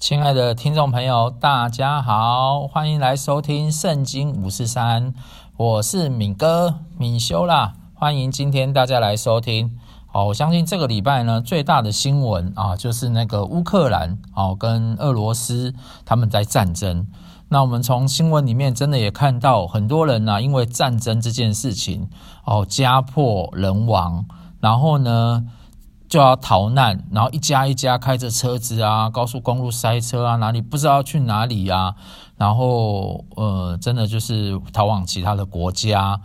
亲爱的听众朋友，大家好，欢迎来收听《圣经五四三》，我是敏哥，敏修啦，欢迎今天大家来收听。好，我相信这个礼拜呢，最大的新闻啊，就是那个乌克兰哦跟俄罗斯他们在战争。那我们从新闻里面真的也看到很多人呢、啊，因为战争这件事情哦，家破人亡，然后呢。就要逃难，然后一家一家开着车子啊，高速公路塞车啊，哪里不知道去哪里啊，然后呃，真的就是逃往其他的国家。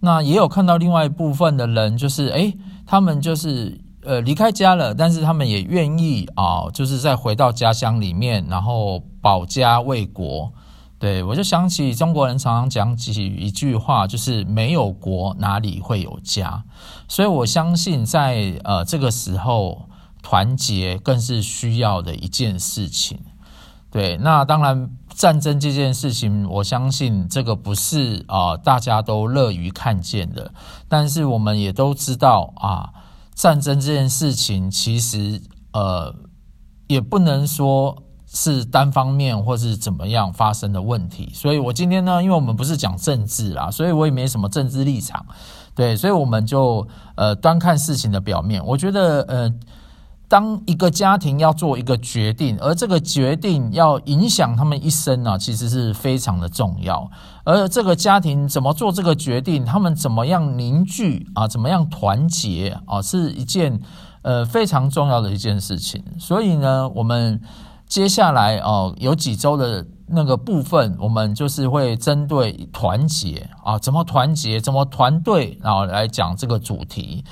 那也有看到另外一部分的人，就是诶，他们就是呃离开家了，但是他们也愿意啊，就是再回到家乡里面，然后保家卫国。对，我就想起中国人常常讲起一句话，就是没有国哪里会有家，所以我相信在呃这个时候团结更是需要的一件事情。对，那当然战争这件事情，我相信这个不是啊、大家都乐于看见的，但是我们也都知道啊，战争这件事情其实呃也不能说。是单方面或是怎么样发生的问题，所以我今天呢，因为我们不是讲政治啦，所以我也没什么政治立场，对，所以我们就呃端看事情的表面。我觉得呃，当一个家庭要做一个决定，而这个决定要影响他们一生呢，其实是非常的重要。而这个家庭怎么做这个决定，他们怎么样凝聚啊，怎么样团结啊，是一件呃非常重要的一件事情。所以呢，我们。接下来哦，有几周的那个部分，我们就是会针对团结啊，怎么团结，怎么团队，然后来讲这个主题。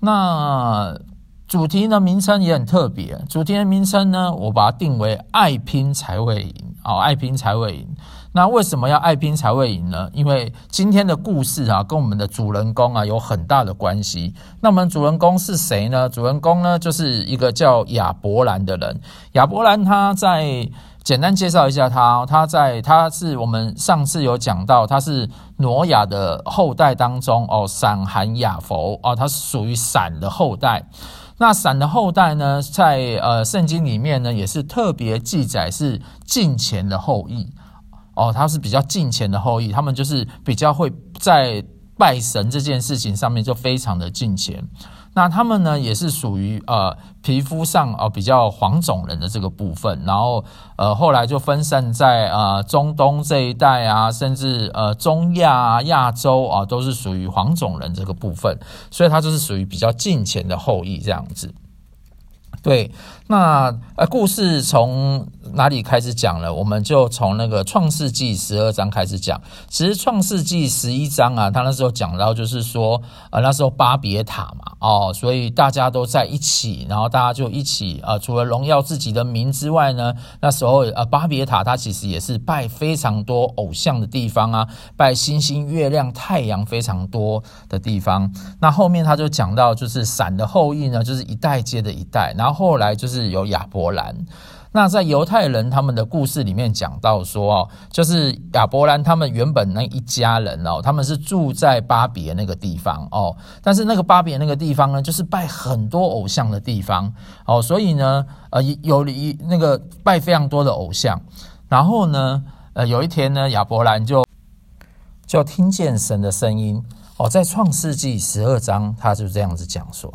那主题的名称也很特别，主题的名称呢，我把它定为“爱拼才会赢”哦，爱拼才会赢。那为什么要爱拼才会赢呢？因为今天的故事啊，跟我们的主人公啊有很大的关系。那我们主人公是谁呢？主人公呢，就是一个叫亚伯兰的人。亚伯兰他在简单介绍一下他，他在他是我们上次有讲到，他是挪亚的后代当中哦，闪含亚弗哦，他是属于闪的后代。那闪的后代呢，在呃圣经里面呢，也是特别记载是近前的后裔。哦，他是比较近前的后裔，他们就是比较会在拜神这件事情上面就非常的近前。那他们呢，也是属于呃皮肤上哦、比较黄种人的这个部分，然后呃后来就分散在呃中东这一带啊，甚至呃中亚、亚洲啊，都是属于黄种人这个部分，所以他就是属于比较近前的后裔这样子。对，那呃，故事从哪里开始讲呢？我们就从那个创世纪十二章开始讲。其实创世纪十一章啊，他那时候讲到就是说，呃，那时候巴别塔嘛，哦，所以大家都在一起，然后大家就一起，呃，除了荣耀自己的名之外呢，那时候呃，巴别塔它其实也是拜非常多偶像的地方啊，拜星星、月亮、太阳非常多的地方。那后面他就讲到，就是闪的后裔呢，就是一代接着一代，然后。后来就是是有亚伯兰，那在犹太人他们的故事里面讲到说哦，就是亚伯兰他们原本那一家人哦，他们是住在巴别那个地方哦，但是那个巴别那个地方呢，就是拜很多偶像的地方哦，所以呢，呃，有一那个拜非常多的偶像，然后呢，呃，有一天呢，亚伯兰就就听见神的声音哦，在创世纪十二章，他就这样子讲说。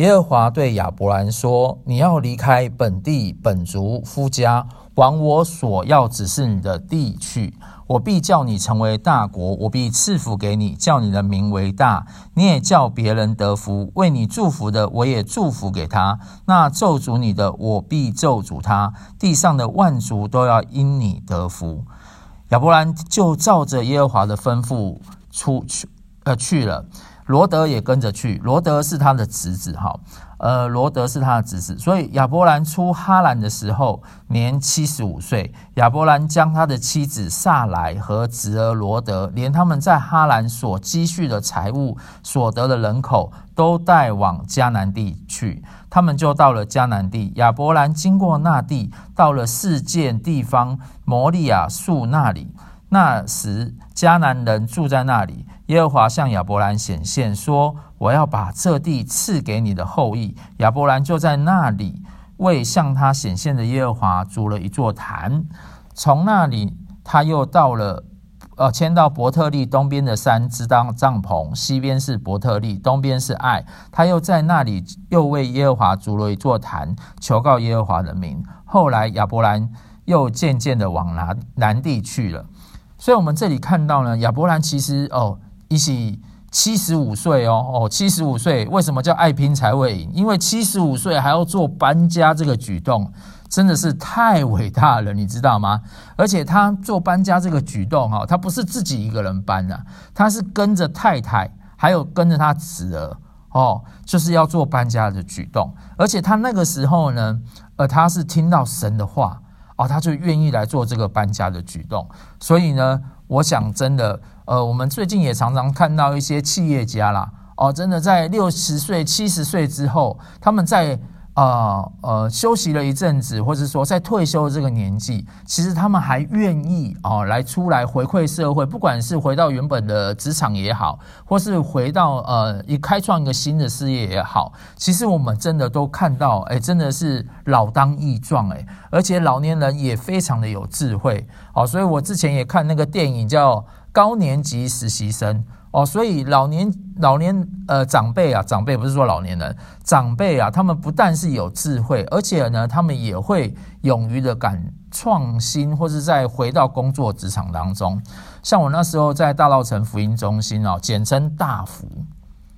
耶和华对亚伯兰说：“你要离开本地、本族、夫家，往我所要指示你的地去。我必叫你成为大国，我必赐福给你，叫你的名为大。你也叫别人得福。为你祝福的，我也祝福给他；那咒诅你的，我必咒诅他。地上的万族都要因你得福。”亚伯兰就照着耶和华的吩咐出去，呃，去了。罗德也跟着去，罗德是他的侄子，哈，呃，罗德是他的侄子，所以亚伯兰出哈兰的时候年七十五岁。亚伯兰将他的妻子萨莱和侄儿罗德，连他们在哈兰所积蓄的财物、所得的人口，都带往迦南地去。他们就到了迦南地。亚伯兰经过那地，到了四件地方摩利亚树那里。那时迦南人住在那里。耶和华向亚伯兰显现说：“我要把这地赐给你的后裔。”亚伯兰就在那里为向他显现的耶和华筑了一座坛。从那里，他又到了。呃，迁到伯特利东边的山支当帐篷，西边是伯特利，东边是爱。他又在那里又为耶和华筑了一座坛，求告耶和华的名。后来亚伯兰又渐渐的往南南地去了。所以，我们这里看到呢，亚伯兰其实哦，一起七十五岁哦，哦，七十五岁，为什么叫爱拼才会赢？因为七十五岁还要做搬家这个举动。真的是太伟大了，你知道吗？而且他做搬家这个举动，哈，他不是自己一个人搬的，他是跟着太太，还有跟着他侄儿，哦，就是要做搬家的举动。而且他那个时候呢，呃，他是听到神的话，哦，他就愿意来做这个搬家的举动。所以呢，我想真的，呃，我们最近也常常看到一些企业家啦，哦，真的在六十岁、七十岁之后，他们在。呃呃，休息了一阵子，或者说在退休这个年纪，其实他们还愿意啊、呃、来出来回馈社会，不管是回到原本的职场也好，或是回到呃一开创一个新的事业也好，其实我们真的都看到，哎，真的是老当益壮，哎，而且老年人也非常的有智慧，哦，所以我之前也看那个电影叫《高年级实习生》。哦，所以老年老年呃长辈啊，长辈不是说老年人，长辈啊，他们不但是有智慧，而且呢，他们也会勇于的敢创新，或是再回到工作职场当中。像我那时候在大稻埕福音中心啊，简称大福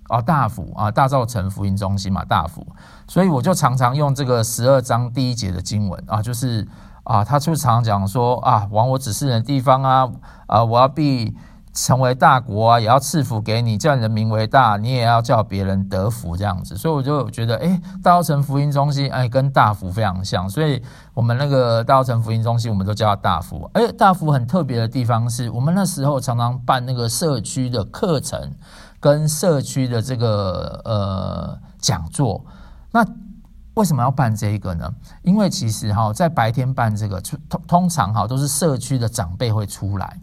啊，大福啊，大稻埕福音中心嘛，大福。所以我就常常用这个十二章第一节的经文啊，就是啊，他就常常讲说啊，往我指示的地方啊，啊，我要必。成为大国啊，也要赐福给你，叫你的名为大，你也要叫别人得福这样子。所以我就觉得，哎，大稻埕福音中心，哎，跟大福非常像。所以我们那个大稻埕福音中心，我们都叫它大福。哎，大福很特别的地方是，我们那时候常常办那个社区的课程，跟社区的这个呃讲座。那为什么要办这个呢？因为其实哈，在白天办这个，通通常哈都是社区的长辈会出来。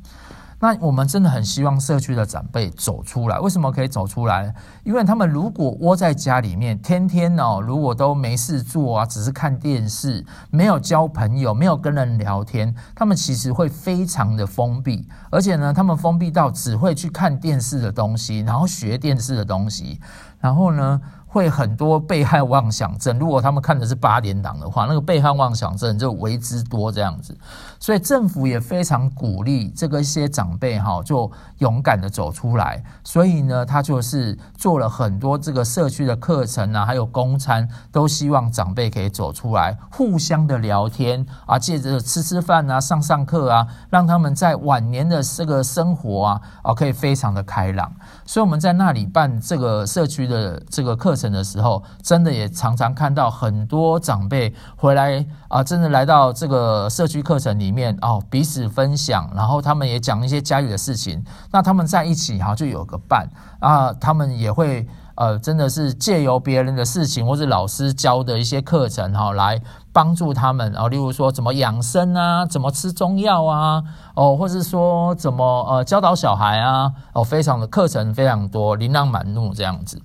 那我们真的很希望社区的长辈走出来。为什么可以走出来？因为他们如果窝在家里面，天天哦，如果都没事做啊，只是看电视，没有交朋友，没有跟人聊天，他们其实会非常的封闭。而且呢，他们封闭到只会去看电视的东西，然后学电视的东西，然后呢，会很多被害妄想症，如果他们看的是八点档的话，那个被害妄想症就为之多这样子。所以政府也非常鼓励这个一些长辈哈，就勇敢的走出来。所以呢，他就是做了很多这个社区的课程啊，还有公餐，都希望长辈可以走出来，互相的聊天啊，借着吃吃饭啊，上上课啊，让他们在晚年的这个生活啊，啊，可以非常的开朗。所以我们在那里办这个社区的这个课程。的时候，真的也常常看到很多长辈回来啊，真的来到这个社区课程里面哦，彼此分享，然后他们也讲一些家里的事情。那他们在一起哈，就有个伴啊，他们也会呃，真的是借由别人的事情或是老师教的一些课程哈，来帮助他们啊。例如说怎么养生啊，怎么吃中药啊，哦，或者说怎么呃教导小孩啊，哦，非常的课程非常多，琳琅满目这样子。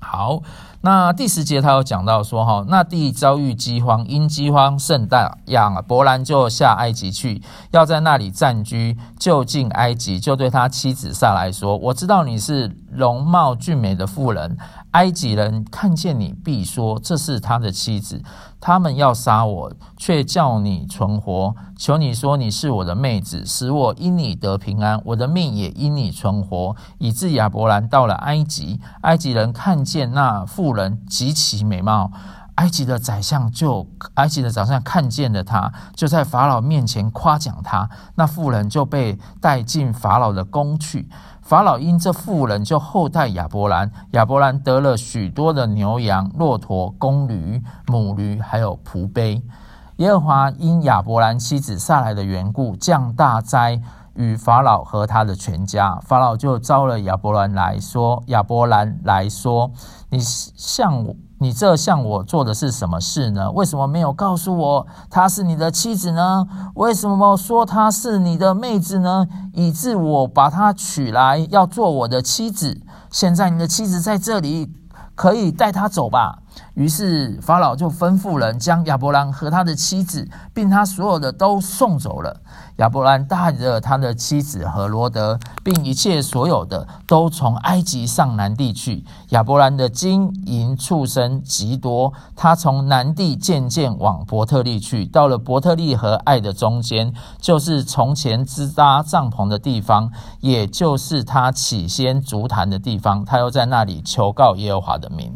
好，那第十节他有讲到说，哈，那地遭遇饥荒，因饥荒甚大，亚伯兰就下埃及去，要在那里暂居。就近埃及，就对他妻子萨来说：“我知道你是容貌俊美的妇人。”埃及人看见你，必说这是他的妻子。他们要杀我，却叫你存活。求你说你是我的妹子，使我因你得平安，我的命也因你存活。以致亚伯兰到了埃及，埃及人看见那妇人极其美貌，埃及的宰相就埃及的宰相看见了他，就在法老面前夸奖他。那妇人就被带进法老的宫去。法老因这妇人就厚待亚伯兰，亚伯兰得了许多的牛羊、骆驼、公驴、母驴，还有仆婢。耶和华因亚伯兰妻子撒来的缘故，降大灾与法老和他的全家。法老就招了亚伯兰来说：“亚伯兰来说，你向我。”你这向我做的是什么事呢？为什么没有告诉我她是你的妻子呢？为什么说她是你的妹子呢？以致我把她娶来要做我的妻子。现在你的妻子在这里，可以带她走吧。于是法老就吩咐人将亚伯兰和他的妻子，并他所有的都送走了。亚伯兰带着他的妻子和罗德，并一切所有的，都从埃及上南地去。亚伯兰的金银畜生极多，他从南地渐渐往伯特利去，到了伯特利和爱的中间，就是从前支搭帐篷的地方，也就是他起先足坛的地方。他又在那里求告耶和华的名。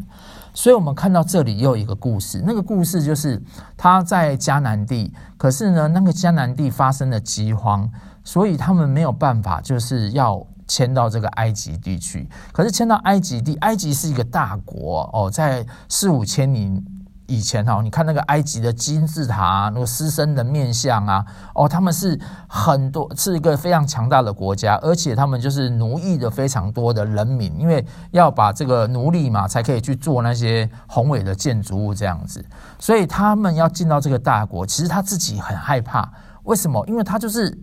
所以，我们看到这里又有一个故事。那个故事就是他在迦南地，可是呢，那个迦南地发生了饥荒，所以他们没有办法，就是要迁到这个埃及地去。可是迁到埃及地，埃及是一个大国哦，在四五千年。以前哈，你看那个埃及的金字塔，那个狮身人面像啊，哦，他们是很多是一个非常强大的国家，而且他们就是奴役的非常多的人民，因为要把这个奴隶嘛，才可以去做那些宏伟的建筑物这样子，所以他们要进到这个大国，其实他自己很害怕，为什么？因为他就是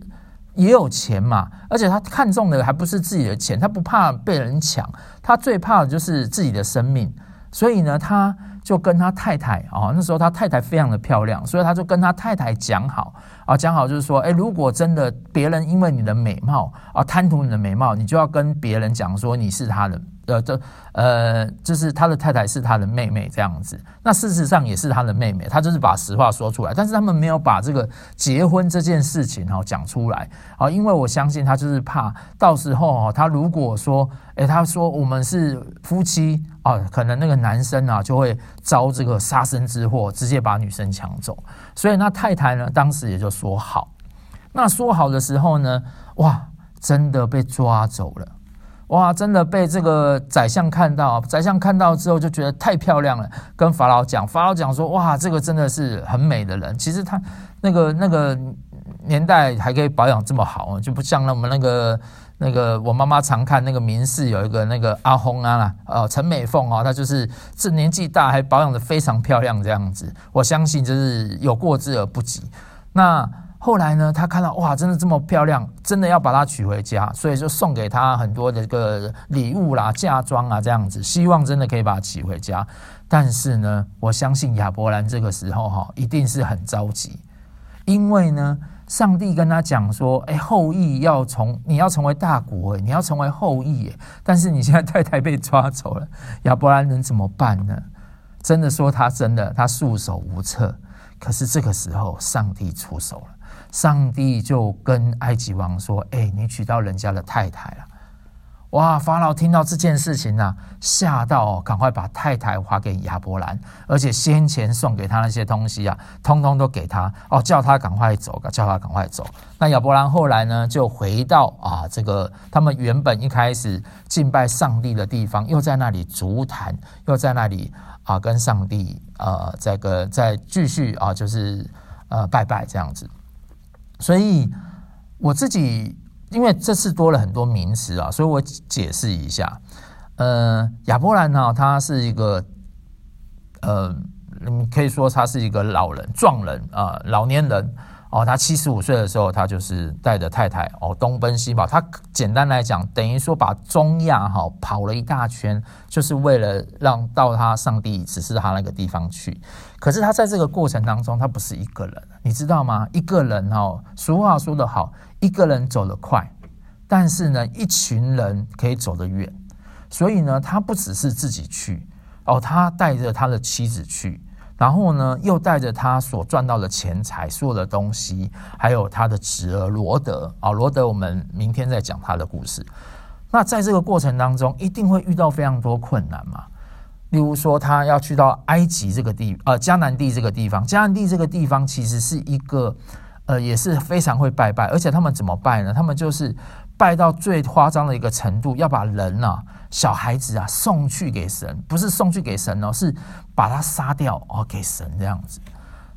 也有钱嘛，而且他看中的还不是自己的钱，他不怕被人抢，他最怕的就是自己的生命，所以呢，他。就跟他太太啊，那时候他太太非常的漂亮，所以他就跟他太太讲好啊，讲好就是说，哎，如果真的别人因为你的美貌啊贪图你的美貌，你就要跟别人讲说你是他的。呃，这呃，就是他的太太是他的妹妹这样子。那事实上也是他的妹妹，他就是把实话说出来。但是他们没有把这个结婚这件事情哈讲出来啊，因为我相信他就是怕到时候哈，他如果说，诶，他说我们是夫妻啊，可能那个男生啊就会遭这个杀身之祸，直接把女生抢走。所以那太太呢，当时也就说好。那说好的时候呢，哇，真的被抓走了。哇，真的被这个宰相看到，宰相看到之后就觉得太漂亮了，跟法老讲，法老讲说，哇，这个真的是很美的人。其实他那个那个年代还可以保养这么好，就不像我们那个那个我妈妈常看那个民视有一个那个阿红啊，呃，陈美凤啊，她就是这年纪大还保养得非常漂亮这样子。我相信就是有过之而不及。那。后来呢，他看到哇，真的这么漂亮，真的要把她娶回家，所以就送给她很多的个礼物啦、嫁妆啊这样子，希望真的可以把她娶回家。但是呢，我相信亚伯兰这个时候哈，一定是很着急，因为呢，上帝跟他讲说，哎，后裔要从你要成为大国，你要成为后裔，但是你现在太太被抓走了，亚伯兰能怎么办呢？真的说他真的他束手无策，可是这个时候上帝出手了。上帝就跟埃及王说：“哎，你娶到人家的太太了！”哇，法老听到这件事情呢，吓到，赶快把太太还给亚伯兰，而且先前送给他那些东西啊，通通都给他哦，叫他赶快走，叫他赶快走。那亚伯兰后来呢，就回到啊，这个他们原本一开始敬拜上帝的地方，又在那里足坛，又在那里啊，跟上帝呃，这个再继续啊，就是呃，拜拜这样子。所以我自己，因为这次多了很多名词啊，所以我解释一下。呃，亚伯兰呢，他是一个，呃，可以说他是一个老人、壮人啊、呃，老年人。哦，他七十五岁的时候，他就是带着太太哦东奔西跑。他简单来讲，等于说把中亚哈跑了一大圈，就是为了让到他上帝指示他那个地方去。可是他在这个过程当中，他不是一个人，你知道吗？一个人哦，俗话说得好，一个人走得快，但是呢，一群人可以走得远。所以呢，他不只是自己去哦，他带着他的妻子去。然后呢，又带着他所赚到的钱财、所有的东西，还有他的侄儿罗德啊，罗德，我们明天再讲他的故事。那在这个过程当中，一定会遇到非常多困难嘛。例如说，他要去到埃及这个地，呃，迦南地这个地方。迦南地这个地方其实是一个，呃，也是非常会拜拜，而且他们怎么拜呢？他们就是。拜到最夸张的一个程度，要把人啊、小孩子啊送去给神，不是送去给神哦，是把他杀掉哦，给神这样子。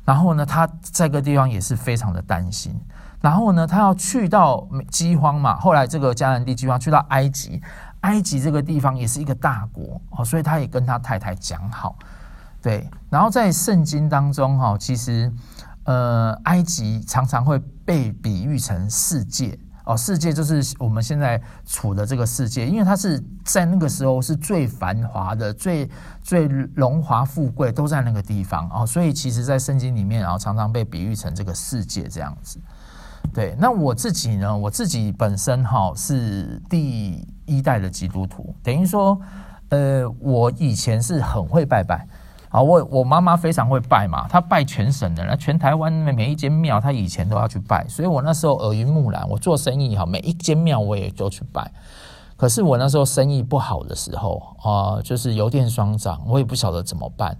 然后呢，他在个地方也是非常的担心。然后呢，他要去到饥荒嘛，后来这个迦南地饥荒，去到埃及，埃及这个地方也是一个大国哦，所以他也跟他太太讲好，对。然后在圣经当中哈，其实呃，埃及常常会被比喻成世界。哦，世界就是我们现在处的这个世界，因为它是在那个时候是最繁华的、最最荣华富贵都在那个地方哦，所以其实，在圣经里面，然后常常被比喻成这个世界这样子。对，那我自己呢？我自己本身哈是第一代的基督徒，等于说，呃，我以前是很会拜拜。啊，我我妈妈非常会拜嘛，她拜全省的，那全台湾每一间庙，她以前都要去拜，所以我那时候耳濡目染，我做生意哈，每一间庙我也就去拜。可是我那时候生意不好的时候啊，就是油电双涨，我也不晓得怎么办。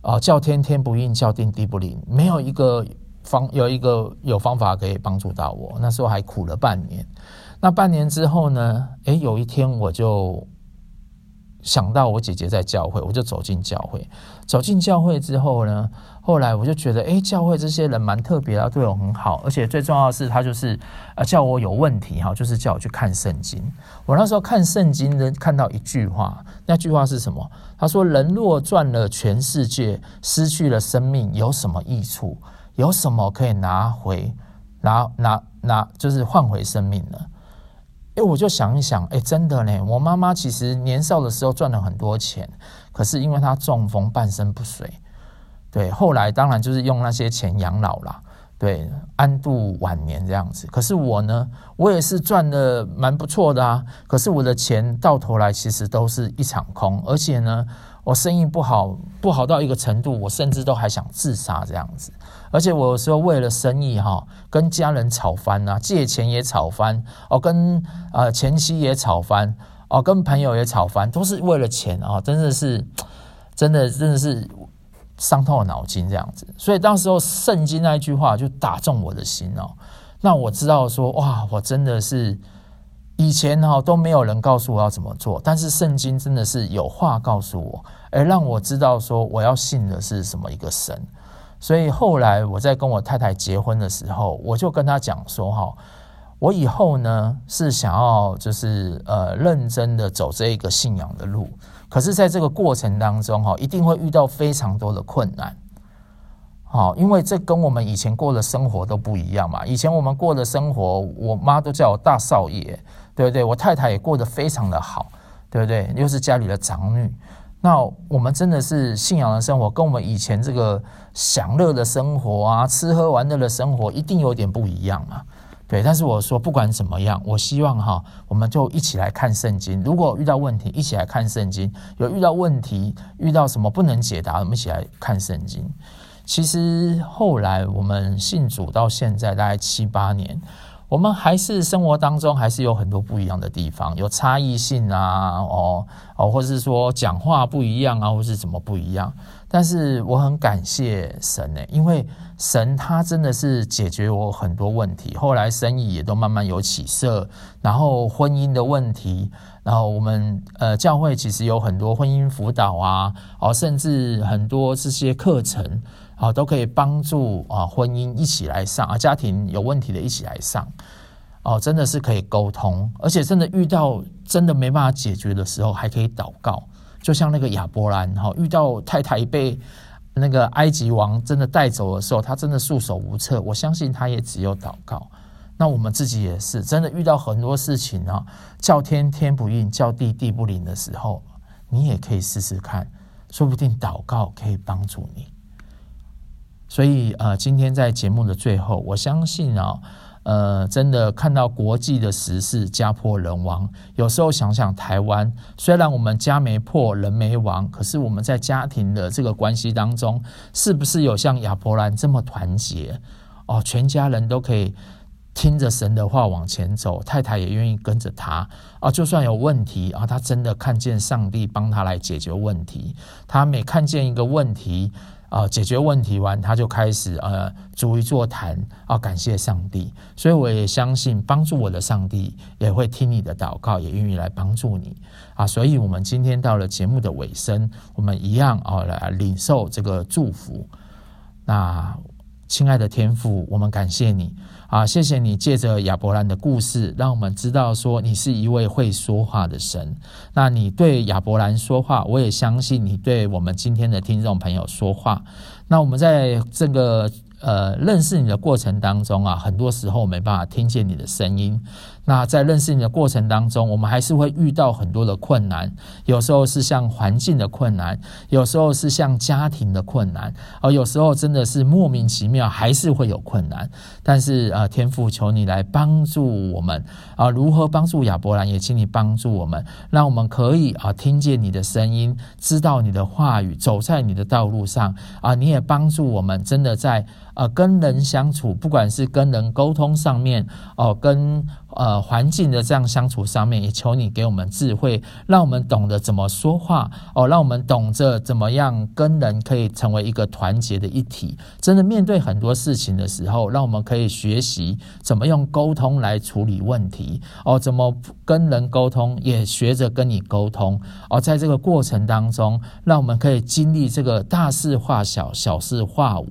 啊，叫天天不应，叫地地不灵，没有一个方有一个有方法可以帮助到我。那时候还苦了半年。那半年之后呢？诶，有一天我就。想到我姐姐在教会，我就走进教会。走进教会之后呢，后来我就觉得，哎，教会这些人蛮特别啊，对我很好。而且最重要的是，他就是呃叫我有问题哈，就是叫我去看圣经。我那时候看圣经呢，看到一句话，那句话是什么？他说：“人若赚了全世界，失去了生命，有什么益处？有什么可以拿回？拿拿拿，就是换回生命呢？”哎，我就想一想，哎，真的呢。我妈妈其实年少的时候赚了很多钱，可是因为她中风，半身不遂。对，后来当然就是用那些钱养老啦，对，安度晚年这样子。可是我呢，我也是赚的蛮不错的啊。可是我的钱到头来其实都是一场空，而且呢，我生意不好，不好到一个程度，我甚至都还想自杀这样子。而且我有时候为了生意哈，跟家人吵翻啊，借钱也吵翻哦，跟呃前妻也吵翻哦，跟朋友也吵翻，都是为了钱啊，真的是，真的真的是伤透脑筋这样子。所以当时候圣经那一句话就打中我的心哦，那我知道说哇，我真的是以前哈都没有人告诉我要怎么做，但是圣经真的是有话告诉我，而让我知道说我要信的是什么一个神。所以后来我在跟我太太结婚的时候，我就跟她讲说哈，我以后呢是想要就是呃认真的走这一个信仰的路，可是在这个过程当中哈，一定会遇到非常多的困难，好，因为这跟我们以前过的生活都不一样嘛。以前我们过的生活，我妈都叫我大少爷，对不对？我太太也过得非常的好，对不对？又是家里的长女。那我们真的是信仰的生活，跟我们以前这个享乐的生活啊，吃喝玩乐的生活，一定有点不一样嘛。对，但是我说不管怎么样，我希望哈，我们就一起来看圣经。如果遇到问题，一起来看圣经；有遇到问题，遇到什么不能解答，我们一起来看圣经。其实后来我们信主到现在大概七八年。我们还是生活当中还是有很多不一样的地方，有差异性啊，哦哦，或是说讲话不一样啊，或是怎么不一样。但是我很感谢神呢，因为神他真的是解决我很多问题，后来生意也都慢慢有起色，然后婚姻的问题，然后我们呃教会其实有很多婚姻辅导啊，哦，甚至很多这些课程。啊，都可以帮助啊，婚姻一起来上啊，家庭有问题的一起来上，哦，真的是可以沟通，而且真的遇到真的没办法解决的时候，还可以祷告。就像那个亚伯兰哈，遇到太太被那个埃及王真的带走的时候，他真的束手无策。我相信他也只有祷告。那我们自己也是真的遇到很多事情啊，叫天天不应，叫地地不灵的时候，你也可以试试看，说不定祷告可以帮助你。所以，呃，今天在节目的最后，我相信啊，呃，真的看到国际的时事家破人亡，有时候想想台湾，虽然我们家没破，人没亡，可是我们在家庭的这个关系当中，是不是有像亚伯兰这么团结？哦，全家人都可以听着神的话往前走，太太也愿意跟着他啊，就算有问题啊，他真的看见上帝帮他来解决问题，他每看见一个问题。啊，解决问题完，他就开始呃，逐一座谈啊，感谢上帝。所以我也相信，帮助我的上帝也会听你的祷告，也愿意来帮助你啊。所以，我们今天到了节目的尾声，我们一样啊，来领受这个祝福。那，亲爱的天父，我们感谢你。啊，谢谢你借着亚伯兰的故事，让我们知道说你是一位会说话的神。那你对亚伯兰说话，我也相信你对我们今天的听众朋友说话。那我们在这个呃认识你的过程当中啊，很多时候没办法听见你的声音。那在认识你的过程当中，我们还是会遇到很多的困难，有时候是像环境的困难，有时候是像家庭的困难，而有时候真的是莫名其妙，还是会有困难。但是呃，天父求你来帮助我们啊，如何帮助亚伯兰，也请你帮助我们，让我们可以啊听见你的声音，知道你的话语，走在你的道路上啊。你也帮助我们，真的在呃跟人相处，不管是跟人沟通上面哦，跟。呃，环境的这样相处上面，也求你给我们智慧，让我们懂得怎么说话哦，让我们懂得怎么样跟人可以成为一个团结的一体。真的面对很多事情的时候，让我们可以学习怎么用沟通来处理问题哦，怎么跟人沟通，也学着跟你沟通哦。在这个过程当中，让我们可以经历这个大事化小，小事化无。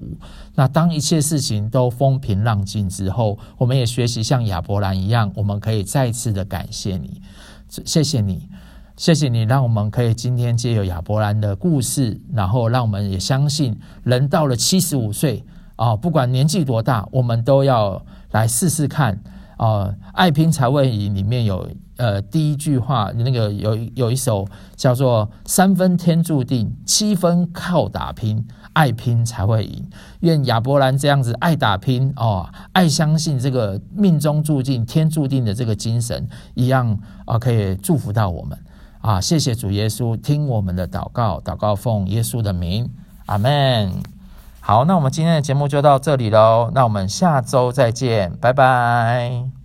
那当一切事情都风平浪静之后，我们也学习像亚伯兰一样，我们可以再次的感谢你，谢谢你，谢谢你，让我们可以今天借由亚伯兰的故事，然后让我们也相信，人到了七十五岁啊，不管年纪多大，我们都要来试试看啊。爱拼才会赢里面有呃第一句话，那个有有一首叫做“三分天注定，七分靠打拼”。爱拼才会赢，愿亚伯兰这样子爱打拼哦，爱相信这个命中注定、天注定的这个精神一样啊，可以祝福到我们啊！谢谢主耶稣，听我们的祷告，祷告奉耶稣的名，阿门。好，那我们今天的节目就到这里喽，那我们下周再见，拜拜。